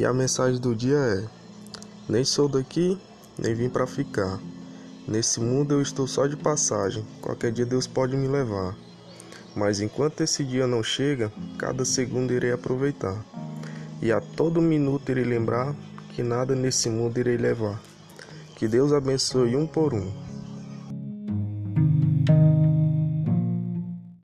E a mensagem do dia é: Nem sou daqui, nem vim para ficar. Nesse mundo eu estou só de passagem. Qualquer dia Deus pode me levar. Mas enquanto esse dia não chega, cada segundo irei aproveitar. E a todo minuto irei lembrar que nada nesse mundo irei levar. Que Deus abençoe um por um.